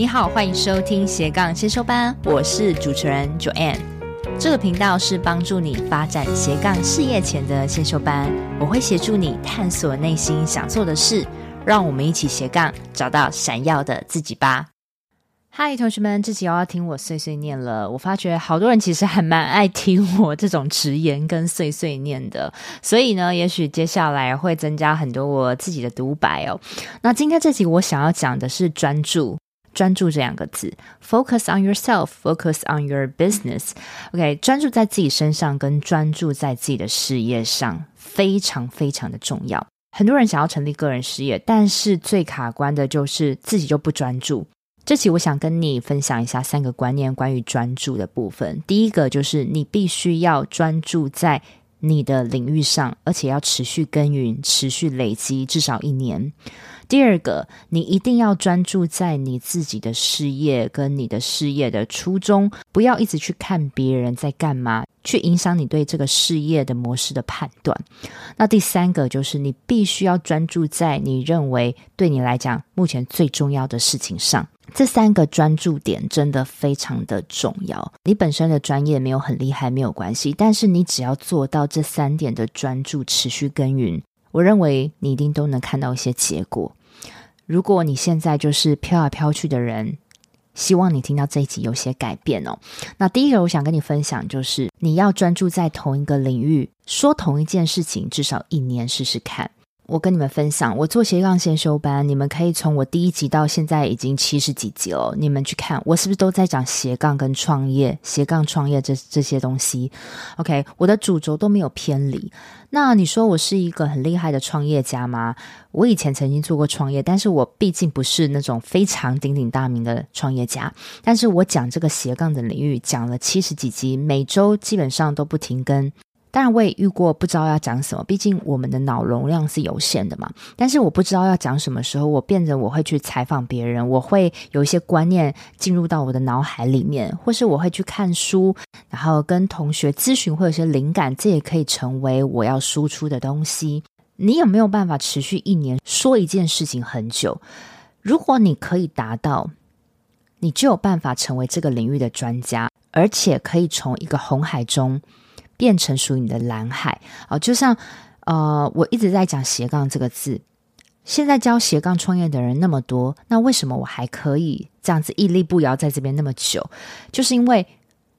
你好，欢迎收听斜杠先修班，我是主持人 Joanne。这个频道是帮助你发展斜杠事业前的先修班，我会协助你探索内心想做的事，让我们一起斜杠找到闪耀的自己吧。嗨，同学们，这集又要听我碎碎念了。我发觉好多人其实还蛮爱听我这种直言跟碎碎念的，所以呢，也许接下来会增加很多我自己的独白哦。那今天这集我想要讲的是专注。专注这两个字，focus on yourself，focus on your business。OK，专注在自己身上，跟专注在自己的事业上，非常非常的重要。很多人想要成立个人事业，但是最卡关的就是自己就不专注。这期我想跟你分享一下三个观念，关于专注的部分。第一个就是你必须要专注在你的领域上，而且要持续耕耘，持续累积，至少一年。第二个，你一定要专注在你自己的事业跟你的事业的初衷，不要一直去看别人在干嘛，去影响你对这个事业的模式的判断。那第三个就是你必须要专注在你认为对你来讲目前最重要的事情上。这三个专注点真的非常的重要。你本身的专业没有很厉害没有关系，但是你只要做到这三点的专注，持续耕耘，我认为你一定都能看到一些结果。如果你现在就是飘来飘去的人，希望你听到这一集有些改变哦。那第一个我想跟你分享，就是你要专注在同一个领域，说同一件事情，至少一年试试看。我跟你们分享，我做斜杠先修班，你们可以从我第一集到现在已经七十几集了，你们去看我是不是都在讲斜杠跟创业、斜杠创业这这些东西？OK，我的主轴都没有偏离。那你说我是一个很厉害的创业家吗？我以前曾经做过创业，但是我毕竟不是那种非常鼎鼎大名的创业家。但是我讲这个斜杠的领域讲了七十几集，每周基本上都不停更。当然，我也遇过不知道要讲什么，毕竟我们的脑容量是有限的嘛。但是我不知道要讲什么时候，我变成我会去采访别人，我会有一些观念进入到我的脑海里面，或是我会去看书，然后跟同学咨询，会有些灵感，这也可以成为我要输出的东西。你有没有办法持续一年说一件事情很久？如果你可以达到，你就有办法成为这个领域的专家，而且可以从一个红海中。变成属于你的蓝海啊！就像呃，我一直在讲斜杠这个字。现在教斜杠创业的人那么多，那为什么我还可以这样子屹立不摇在这边那么久？就是因为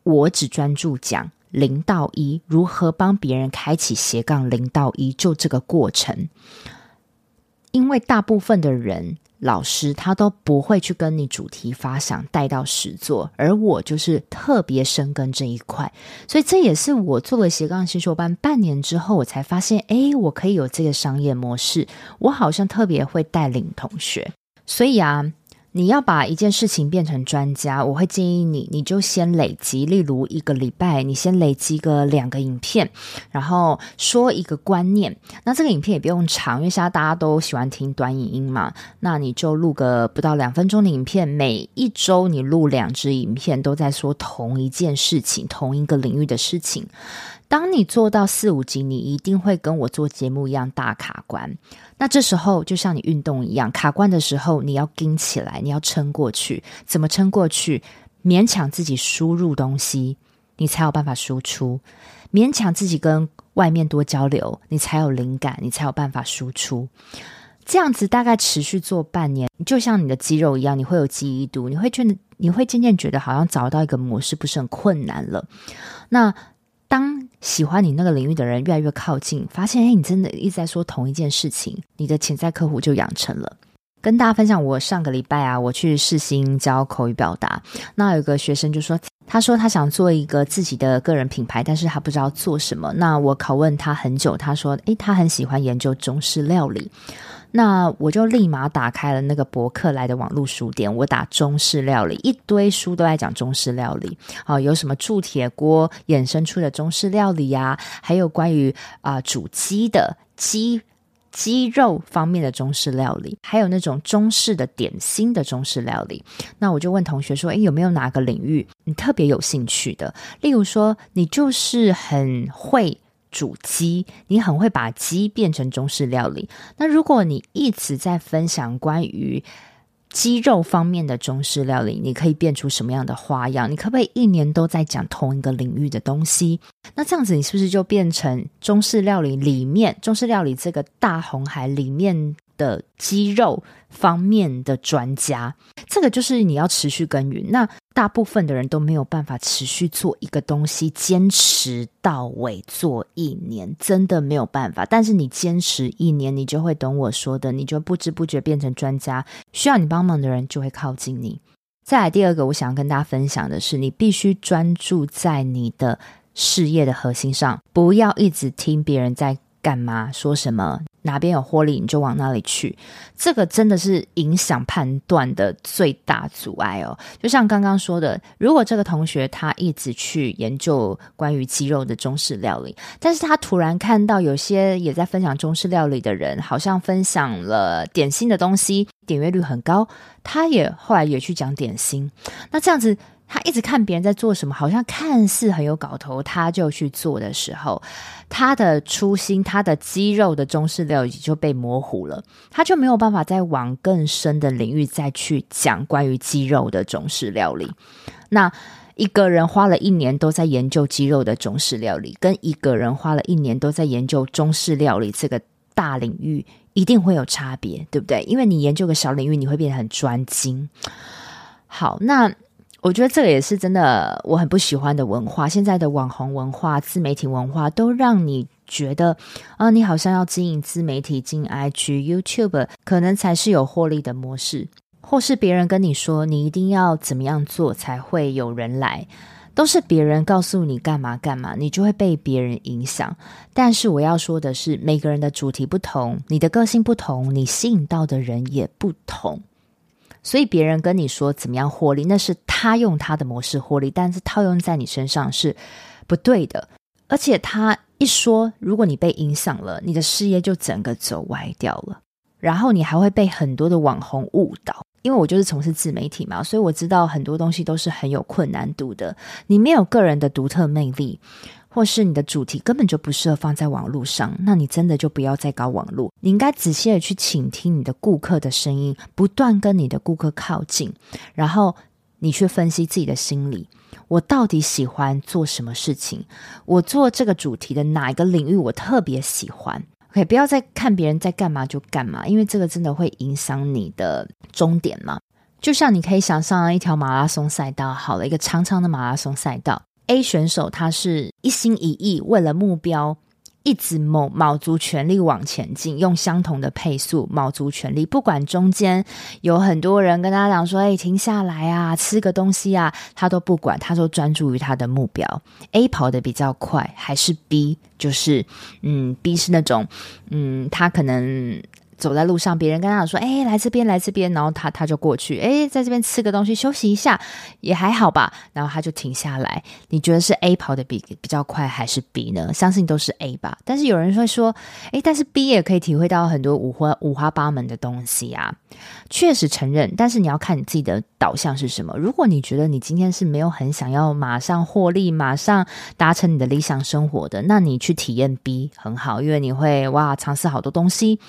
我只专注讲零到一，如何帮别人开启斜杠零到一，就这个过程。因为大部分的人。老师他都不会去跟你主题发想带到实作，而我就是特别深耕这一块，所以这也是我做了斜杠新秀班半年之后，我才发现，诶，我可以有这个商业模式，我好像特别会带领同学，所以啊。你要把一件事情变成专家，我会建议你，你就先累积，例如一个礼拜，你先累积个两个影片，然后说一个观念。那这个影片也不用长，因为现在大家都喜欢听短影音嘛。那你就录个不到两分钟的影片，每一周你录两支影片，都在说同一件事情，同一个领域的事情。当你做到四五级，你一定会跟我做节目一样大卡关。那这时候就像你运动一样，卡关的时候你要撑起来，你要撑过去。怎么撑过去？勉强自己输入东西，你才有办法输出；勉强自己跟外面多交流，你才有灵感，你才有办法输出。这样子大概持续做半年，就像你的肌肉一样，你会有记忆度，你会觉得你会渐渐觉得好像找到一个模式不是很困难了。那当喜欢你那个领域的人越来越靠近，发现诶，你真的一直在说同一件事情，你的潜在客户就养成了。跟大家分享，我上个礼拜啊，我去世新教口语表达，那有个学生就说，他说他想做一个自己的个人品牌，但是他不知道做什么。那我拷问他很久，他说，诶，他很喜欢研究中式料理。那我就立马打开了那个博客来的网络书店，我打中式料理，一堆书都在讲中式料理。好、啊，有什么铸铁锅衍生出的中式料理呀、啊？还有关于啊、煮鸡的鸡鸡肉方面的中式料理，还有那种中式的点心的中式料理。那我就问同学说：“诶，有没有哪个领域你特别有兴趣的？例如说，你就是很会。”煮鸡，你很会把鸡变成中式料理。那如果你一直在分享关于鸡肉方面的中式料理，你可以变出什么样的花样？你可不可以一年都在讲同一个领域的东西？那这样子，你是不是就变成中式料理里面，中式料理这个大红海里面的鸡肉方面的专家？这个就是你要持续耕耘。那大部分的人都没有办法持续做一个东西，坚持到尾做一年，真的没有办法。但是你坚持一年，你就会懂我说的，你就不知不觉变成专家。需要你帮忙的人就会靠近你。再来第二个，我想要跟大家分享的是，你必须专注在你的事业的核心上，不要一直听别人在干嘛，说什么。哪边有获利，你就往哪里去。这个真的是影响判断的最大阻碍哦。就像刚刚说的，如果这个同学他一直去研究关于鸡肉的中式料理，但是他突然看到有些也在分享中式料理的人，好像分享了点心的东西，点阅率很高，他也后来也去讲点心。那这样子。他一直看别人在做什么，好像看似很有搞头，他就去做的时候，他的初心，他的鸡肉的中式料理就被模糊了，他就没有办法再往更深的领域再去讲关于鸡肉的中式料理。那一个人花了一年都在研究鸡肉的中式料理，跟一个人花了一年都在研究中式料理这个大领域，一定会有差别，对不对？因为你研究个小领域，你会变得很专精。好，那。我觉得这个也是真的，我很不喜欢的文化。现在的网红文化、自媒体文化，都让你觉得啊，你好像要经营自媒体、经营 IG、YouTube，可能才是有获利的模式。或是别人跟你说，你一定要怎么样做才会有人来，都是别人告诉你干嘛干嘛，你就会被别人影响。但是我要说的是，每个人的主题不同，你的个性不同，你吸引到的人也不同。所以别人跟你说怎么样获利，那是他用他的模式获利，但是套用在你身上是不对的。而且他一说，如果你被影响了，你的事业就整个走歪掉了，然后你还会被很多的网红误导。因为我就是从事自媒体嘛，所以我知道很多东西都是很有困难度的。你没有个人的独特魅力。或是你的主题根本就不适合放在网络上，那你真的就不要再搞网络。你应该仔细的去倾听你的顾客的声音，不断跟你的顾客靠近，然后你去分析自己的心理。我到底喜欢做什么事情？我做这个主题的哪一个领域我特别喜欢？OK，不要再看别人在干嘛就干嘛，因为这个真的会影响你的终点嘛。就像你可以想象一条马拉松赛道，好了，一个长长的马拉松赛道。A 选手他是一心一意为了目标，一直卯卯足全力往前进，用相同的配速卯足全力，不管中间有很多人跟他讲说：“哎，停下来啊，吃个东西啊。”他都不管，他都专注于他的目标。A 跑得比较快，还是 B？就是嗯，B 是那种嗯，他可能。走在路上，别人跟他讲说：“哎，来这边，来这边。”然后他他就过去，哎，在这边吃个东西，休息一下，也还好吧。然后他就停下来。你觉得是 A 跑得比比较快，还是 B 呢？相信都是 A 吧。但是有人会说：“哎，但是 B 也可以体会到很多五花五花八门的东西啊。”确实承认，但是你要看你自己的导向是什么。如果你觉得你今天是没有很想要马上获利、马上达成你的理想生活的，那你去体验 B 很好，因为你会哇尝试好多东西。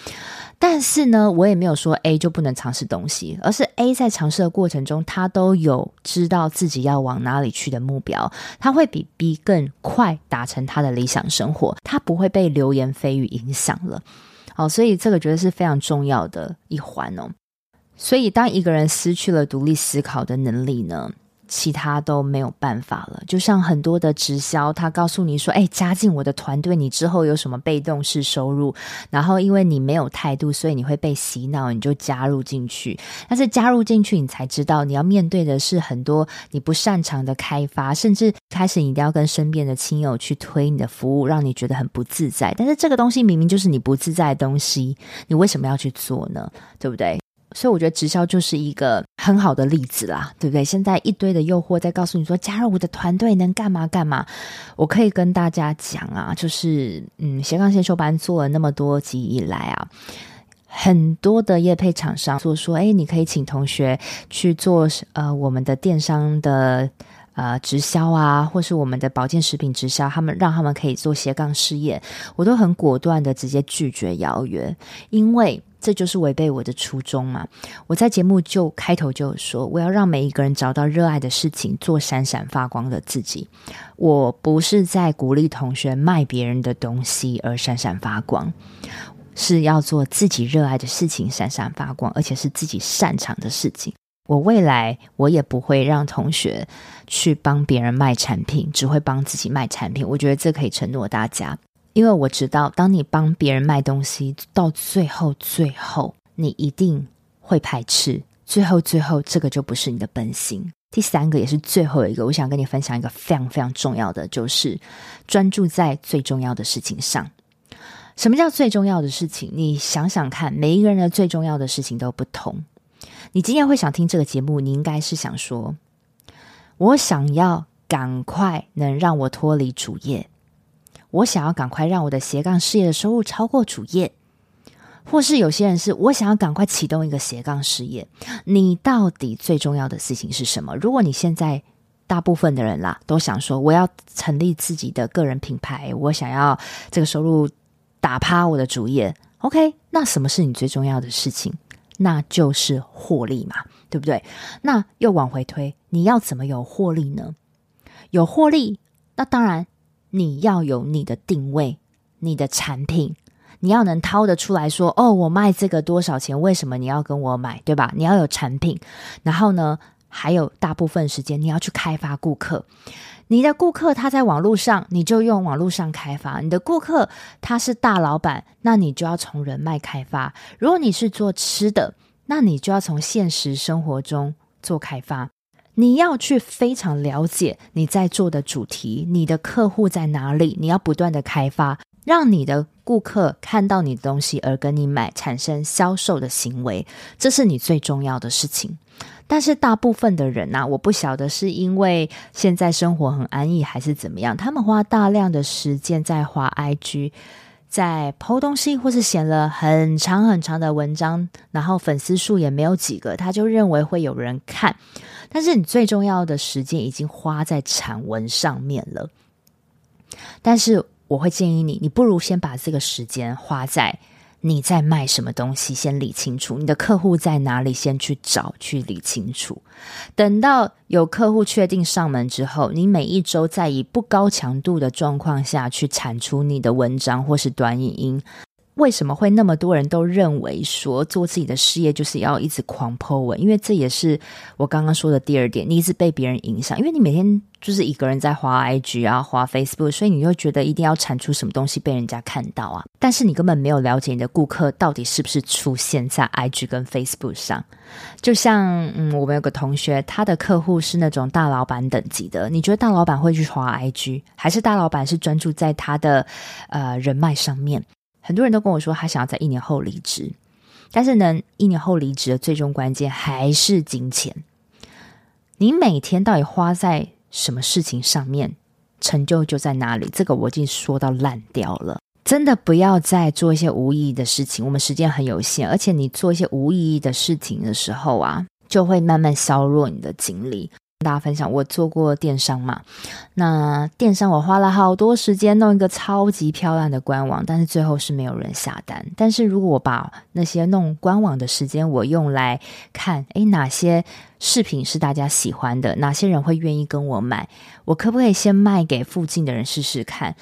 但是呢，我也没有说 A 就不能尝试东西，而是 A 在尝试的过程中，他都有知道自己要往哪里去的目标，他会比 B 更快达成他的理想生活，他不会被流言蜚语影响了。好，所以这个觉得是非常重要的一环哦。所以当一个人失去了独立思考的能力呢，其他都没有办法了，就像很多的直销，他告诉你说：“哎，加进我的团队，你之后有什么被动式收入？”然后因为你没有态度，所以你会被洗脑，你就加入进去。但是加入进去，你才知道你要面对的是很多你不擅长的开发，甚至开始你一定要跟身边的亲友去推你的服务，让你觉得很不自在。但是这个东西明明就是你不自在的东西，你为什么要去做呢？对不对？所以我觉得直销就是一个很好的例子啦，对不对？现在一堆的诱惑在告诉你说，加入我的团队能干嘛干嘛。我可以跟大家讲啊，就是嗯，斜杠先修班做了那么多集以来啊，很多的业配厂商说说，哎，你可以请同学去做呃我们的电商的呃直销啊，或是我们的保健食品直销，他们让他们可以做斜杠事业，我都很果断的直接拒绝邀约，因为。这就是违背我的初衷嘛。我在节目就开头就说，我要让每一个人找到热爱的事情，做闪闪发光的自己。我不是在鼓励同学卖别人的东西而闪闪发光，是要做自己热爱的事情，闪闪发光，而且是自己擅长的事情。我未来我也不会让同学去帮别人卖产品，只会帮自己卖产品。我觉得这可以承诺大家。因为我知道，当你帮别人卖东西，到最后，最后你一定会排斥。最后，最后，这个就不是你的本心。第三个也是最后一个，我想跟你分享一个非常非常重要的，就是专注在最重要的事情上。什么叫最重要的事情？你想想看，每一个人的最重要的事情都不同。你今天会想听这个节目，你应该是想说，我想要赶快能让我脱离主业。我想要赶快让我的斜杠事业的收入超过主业，或是有些人是我想要赶快启动一个斜杠事业。你到底最重要的事情是什么？如果你现在大部分的人啦都想说我要成立自己的个人品牌，我想要这个收入打趴我的主业，OK？那什么是你最重要的事情？那就是获利嘛，对不对？那又往回推，你要怎么有获利呢？有获利，那当然。你要有你的定位，你的产品，你要能掏得出来说，哦，我卖这个多少钱？为什么你要跟我买？对吧？你要有产品，然后呢，还有大部分时间你要去开发顾客。你的顾客他在网络上，你就用网络上开发；你的顾客他是大老板，那你就要从人脉开发。如果你是做吃的，那你就要从现实生活中做开发。你要去非常了解你在做的主题，你的客户在哪里？你要不断的开发，让你的顾客看到你的东西而跟你买，产生销售的行为，这是你最重要的事情。但是大部分的人呐，我不晓得是因为现在生活很安逸，还是怎么样，他们花大量的时间在花 IG。在剖东西，或是写了很长很长的文章，然后粉丝数也没有几个，他就认为会有人看。但是你最重要的时间已经花在产文上面了。但是我会建议你，你不如先把这个时间花在。你在卖什么东西？先理清楚，你的客户在哪里？先去找，去理清楚。等到有客户确定上门之后，你每一周在以不高强度的状况下去产出你的文章或是短影音。为什么会那么多人都认为说做自己的事业就是要一直狂 po 文？因为这也是我刚刚说的第二点，你一直被别人影响，因为你每天就是一个人在滑 IG 啊、滑 Facebook，所以你就觉得一定要产出什么东西被人家看到啊。但是你根本没有了解你的顾客到底是不是出现在 IG 跟 Facebook 上。就像嗯，我们有个同学，他的客户是那种大老板等级的，你觉得大老板会去滑 IG，还是大老板是专注在他的呃人脉上面？很多人都跟我说，他想要在一年后离职，但是呢，一年后离职的最终关键还是金钱。你每天到底花在什么事情上面，成就就在哪里。这个我已经说到烂掉了，真的不要再做一些无意义的事情。我们时间很有限，而且你做一些无意义的事情的时候啊，就会慢慢削弱你的精力。大家分享，我做过电商嘛，那电商我花了好多时间弄一个超级漂亮的官网，但是最后是没有人下单。但是如果我把那些弄官网的时间，我用来看，诶，哪些视频是大家喜欢的，哪些人会愿意跟我买，我可不可以先卖给附近的人试试看？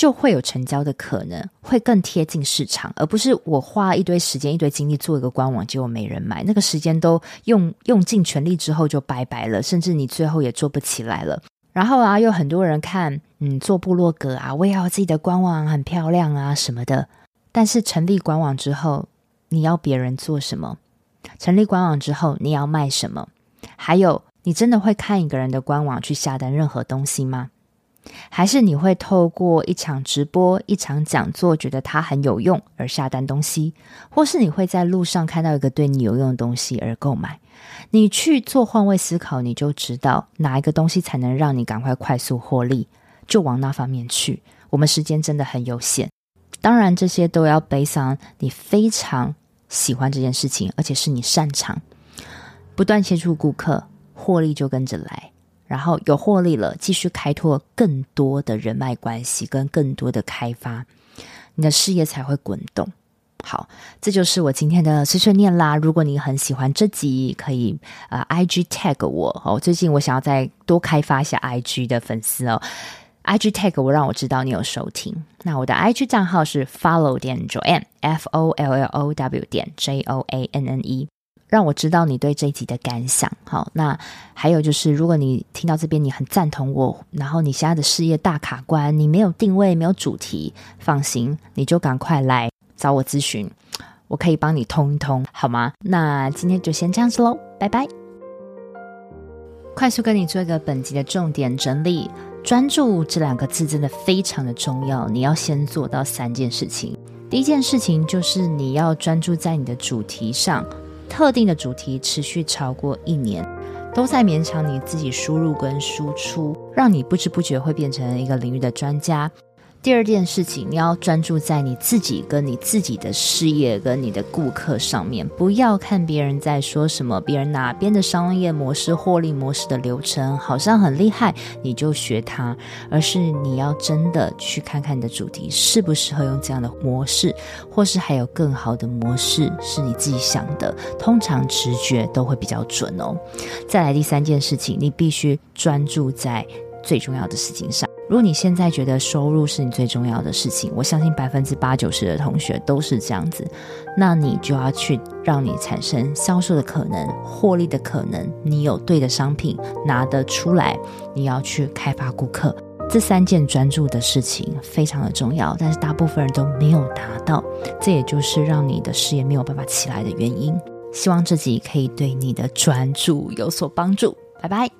就会有成交的可能，会更贴近市场，而不是我花一堆时间、一堆精力做一个官网，结果没人买。那个时间都用用尽全力之后就拜拜了，甚至你最后也做不起来了。然后啊，有很多人看，嗯，做部落格啊，我也要自己的官网很漂亮啊什么的。但是成立官网之后，你要别人做什么？成立官网之后，你要卖什么？还有，你真的会看一个人的官网去下单任何东西吗？还是你会透过一场直播、一场讲座，觉得它很有用而下单东西，或是你会在路上看到一个对你有用的东西而购买。你去做换位思考，你就知道哪一个东西才能让你赶快快速获利，就往那方面去。我们时间真的很有限，当然这些都要 based on 你非常喜欢这件事情，而且是你擅长，不断接触顾客，获利就跟着来。然后有获利了，继续开拓更多的人脉关系跟更多的开发，你的事业才会滚动。好，这就是我今天的碎碎念啦。如果你很喜欢这集，可以呃，IG tag 我哦。最近我想要再多开发一下 IG 的粉丝哦，IG tag 我，让我知道你有收听。那我的 IG 账号是 follow 点 Joanne，F O L L O W 点 J O A N N E，让我知道你对这一集的感想。好，那还有就是，如果你听到这边你很赞同我，然后你现在的事业大卡关，你没有定位，没有主题，放心，你就赶快来。找我咨询，我可以帮你通一通，好吗？那今天就先这样子喽，拜拜。快速跟你做一个本集的重点整理：专注这两个字真的非常的重要，你要先做到三件事情。第一件事情就是你要专注在你的主题上，特定的主题持续超过一年，都在勉强你自己输入跟输出，让你不知不觉会变成一个领域的专家。第二件事情，你要专注在你自己跟你自己的事业跟你的顾客上面，不要看别人在说什么，别人哪边的商业模式、获利模式的流程好像很厉害，你就学它，而是你要真的去看看你的主题适不适合用这样的模式，或是还有更好的模式是你自己想的，通常直觉都会比较准哦。再来第三件事情，你必须专注在最重要的事情上。如果你现在觉得收入是你最重要的事情，我相信百分之八九十的同学都是这样子，那你就要去让你产生销售的可能、获利的可能。你有对的商品拿得出来，你要去开发顾客，这三件专注的事情非常的重要，但是大部分人都没有达到，这也就是让你的事业没有办法起来的原因。希望自己可以对你的专注有所帮助。拜拜。